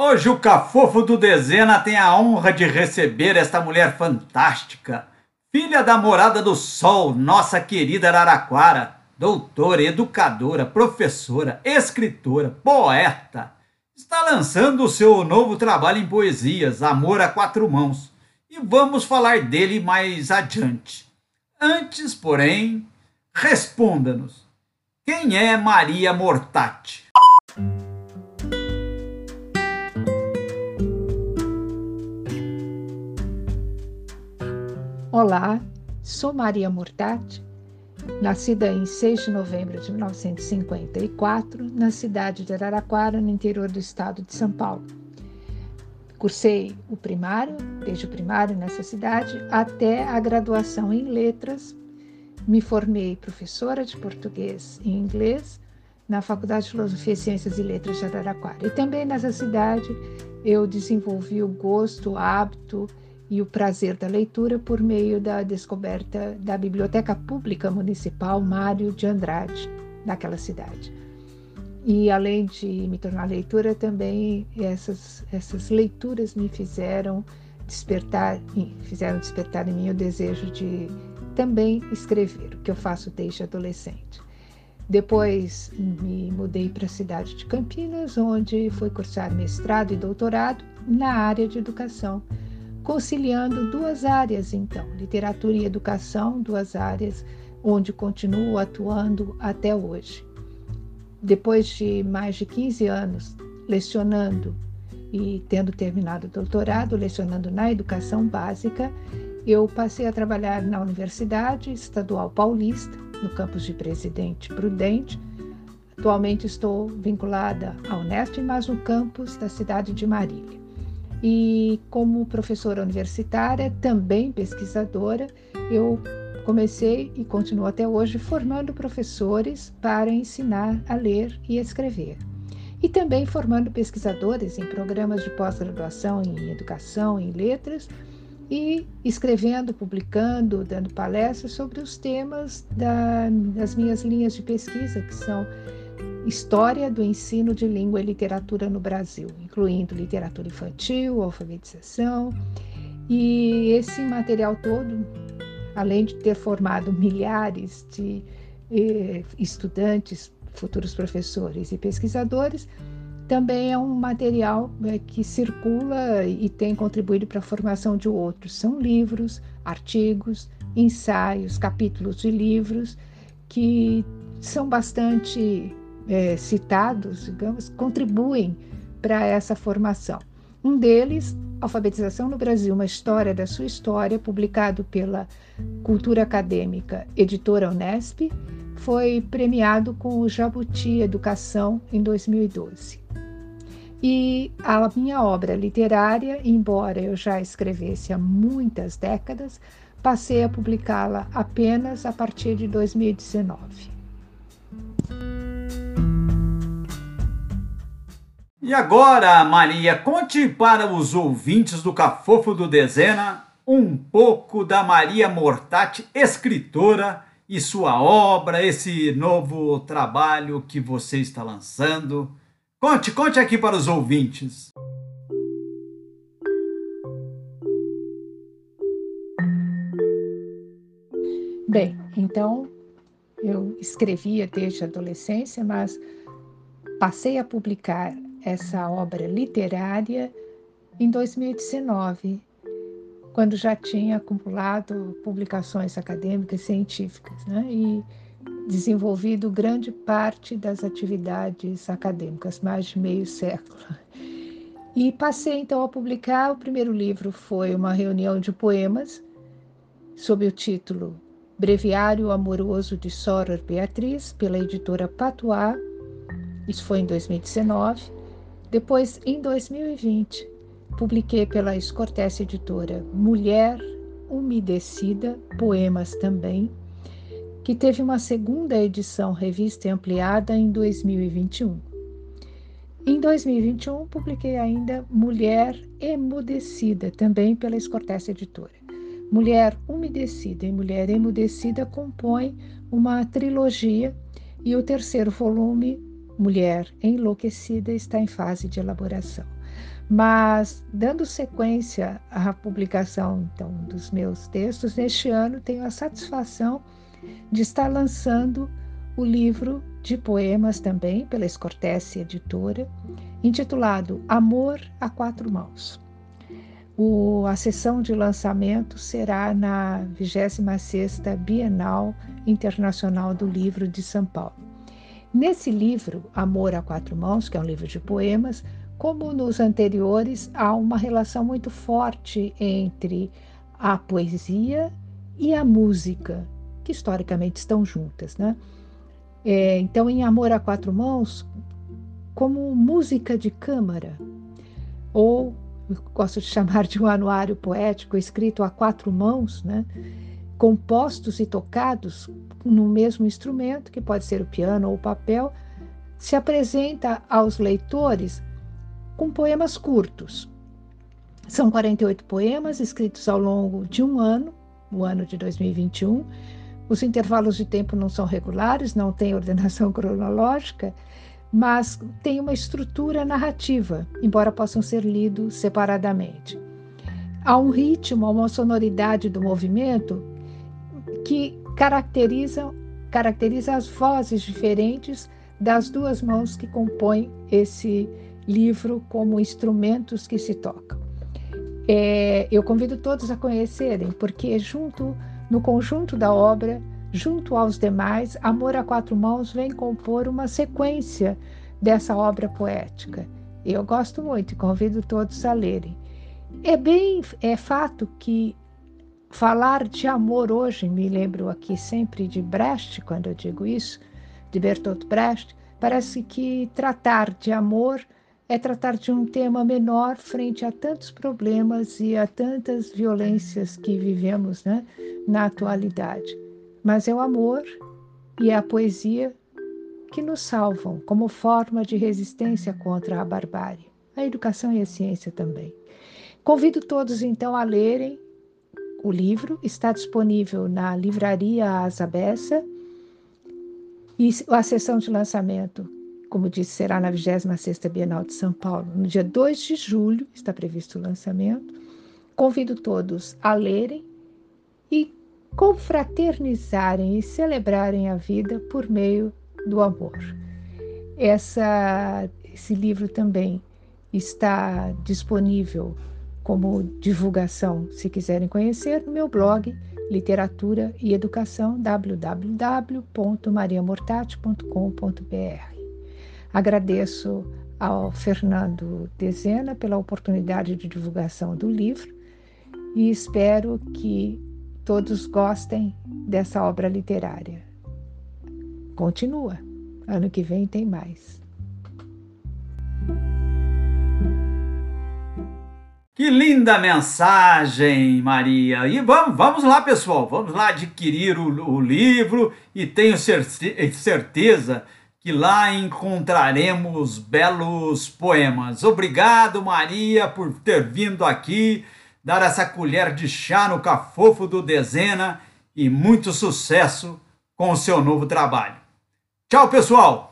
Hoje o Cafofo do Dezena tem a honra de receber esta mulher fantástica, filha da Morada do Sol, nossa querida Araraquara, doutora, educadora, professora, escritora, poeta. Está lançando o seu novo trabalho em poesias, Amor a Quatro Mãos, e vamos falar dele mais adiante. Antes, porém, responda-nos: quem é Maria Mortati? Olá, sou Maria Mortati, nascida em 6 de novembro de 1954, na cidade de Araraquara, no interior do estado de São Paulo. Cursei o primário, desde o primário nessa cidade, até a graduação em letras. Me formei professora de português e inglês na Faculdade de Filosofia, Ciências e Letras de Araraquara. E também nessa cidade eu desenvolvi o gosto, o hábito e o prazer da leitura por meio da descoberta da Biblioteca Pública Municipal Mário de Andrade, naquela cidade. E além de me tornar leitora, também essas, essas leituras me fizeram despertar, fizeram despertar em mim o desejo de também escrever, o que eu faço desde adolescente. Depois me mudei para a cidade de Campinas, onde fui cursar mestrado e doutorado na área de educação conciliando duas áreas, então, literatura e educação, duas áreas onde continuo atuando até hoje. Depois de mais de 15 anos lecionando e tendo terminado o doutorado, lecionando na educação básica, eu passei a trabalhar na Universidade Estadual Paulista, no campus de Presidente Prudente. Atualmente estou vinculada ao Unesp, mas no campus da cidade de Marília. E como professora universitária, também pesquisadora, eu comecei e continuo até hoje formando professores para ensinar a ler e escrever. E também formando pesquisadores em programas de pós-graduação em educação, em letras, e escrevendo, publicando, dando palestras sobre os temas da, das minhas linhas de pesquisa, que são História do ensino de língua e literatura no Brasil, incluindo literatura infantil, alfabetização. E esse material todo, além de ter formado milhares de eh, estudantes, futuros professores e pesquisadores, também é um material eh, que circula e tem contribuído para a formação de outros. São livros, artigos, ensaios, capítulos de livros que são bastante é, citados, digamos, contribuem para essa formação. Um deles, Alfabetização no Brasil, uma história da sua história, publicado pela Cultura Acadêmica Editora Unesp, foi premiado com o Jabuti Educação em 2012. E a minha obra literária, embora eu já escrevesse há muitas décadas, passei a publicá-la apenas a partir de 2019. E agora, Maria, conte para os ouvintes do Cafofo do Dezena um pouco da Maria Mortati, escritora, e sua obra, esse novo trabalho que você está lançando. Conte, conte aqui para os ouvintes. Bem, então eu escrevia desde a adolescência, mas passei a publicar essa obra literária em 2019, quando já tinha acumulado publicações acadêmicas científicas né? e desenvolvido grande parte das atividades acadêmicas, mais de meio século. E passei então a publicar. O primeiro livro foi uma reunião de poemas sob o título Breviário Amoroso de Soror Beatriz, pela editora Patois. Isso foi em 2019. Depois, em 2020, publiquei pela Escortece Editora Mulher Umedecida, poemas também, que teve uma segunda edição revista e ampliada em 2021. Em 2021, publiquei ainda Mulher Emudecida, também pela Escortece Editora. Mulher Umedecida e Mulher Emudecida compõem uma trilogia e o terceiro volume Mulher Enlouquecida está em fase de elaboração. Mas, dando sequência à publicação então, dos meus textos, neste ano tenho a satisfação de estar lançando o livro de poemas também pela Escortece Editora, intitulado Amor a Quatro Mãos. O, a sessão de lançamento será na 26ª Bienal Internacional do Livro de São Paulo. Nesse livro, Amor a Quatro Mãos, que é um livro de poemas, como nos anteriores, há uma relação muito forte entre a poesia e a música, que historicamente estão juntas. Né? É, então, em Amor a Quatro Mãos, como música de câmara, ou gosto de chamar de um anuário poético escrito a quatro mãos, né? compostos e tocados no mesmo instrumento, que pode ser o piano ou o papel, se apresenta aos leitores com poemas curtos. São 48 poemas escritos ao longo de um ano, o ano de 2021. Os intervalos de tempo não são regulares, não tem ordenação cronológica, mas tem uma estrutura narrativa, embora possam ser lidos separadamente. Há um ritmo, há uma sonoridade do movimento que caracteriza, caracteriza as vozes diferentes das duas mãos que compõem esse livro como instrumentos que se tocam. É, eu convido todos a conhecerem, porque junto no conjunto da obra junto aos demais, Amor a Quatro Mãos vem compor uma sequência dessa obra poética. Eu gosto muito e convido todos a lerem. É bem, é fato que falar de amor hoje, me lembro aqui sempre de Brecht, quando eu digo isso, de Bertolt Brecht, parece que tratar de amor é tratar de um tema menor frente a tantos problemas e a tantas violências que vivemos né, na atualidade mas é o amor e é a poesia que nos salvam como forma de resistência contra a barbárie. A educação e a ciência também. Convido todos então a lerem o livro, está disponível na livraria Asa Bessa e a sessão de lançamento, como disse, será na 26ª Bienal de São Paulo. No dia 2 de julho está previsto o lançamento. Convido todos a lerem e confraternizarem e celebrarem a vida por meio do amor. Essa, esse livro também está disponível como divulgação, se quiserem conhecer, no meu blog Literatura e Educação www.mariamortati.com.br. Agradeço ao Fernando Dezena pela oportunidade de divulgação do livro e espero que todos gostem dessa obra literária. Continua. Ano que vem tem mais. Que linda mensagem, Maria! E vamos, vamos lá, pessoal, vamos lá adquirir o, o livro e tenho certeza que lá encontraremos belos poemas. Obrigado, Maria, por ter vindo aqui dar essa colher de chá no cafofo do Dezena e muito sucesso com o seu novo trabalho. Tchau, pessoal!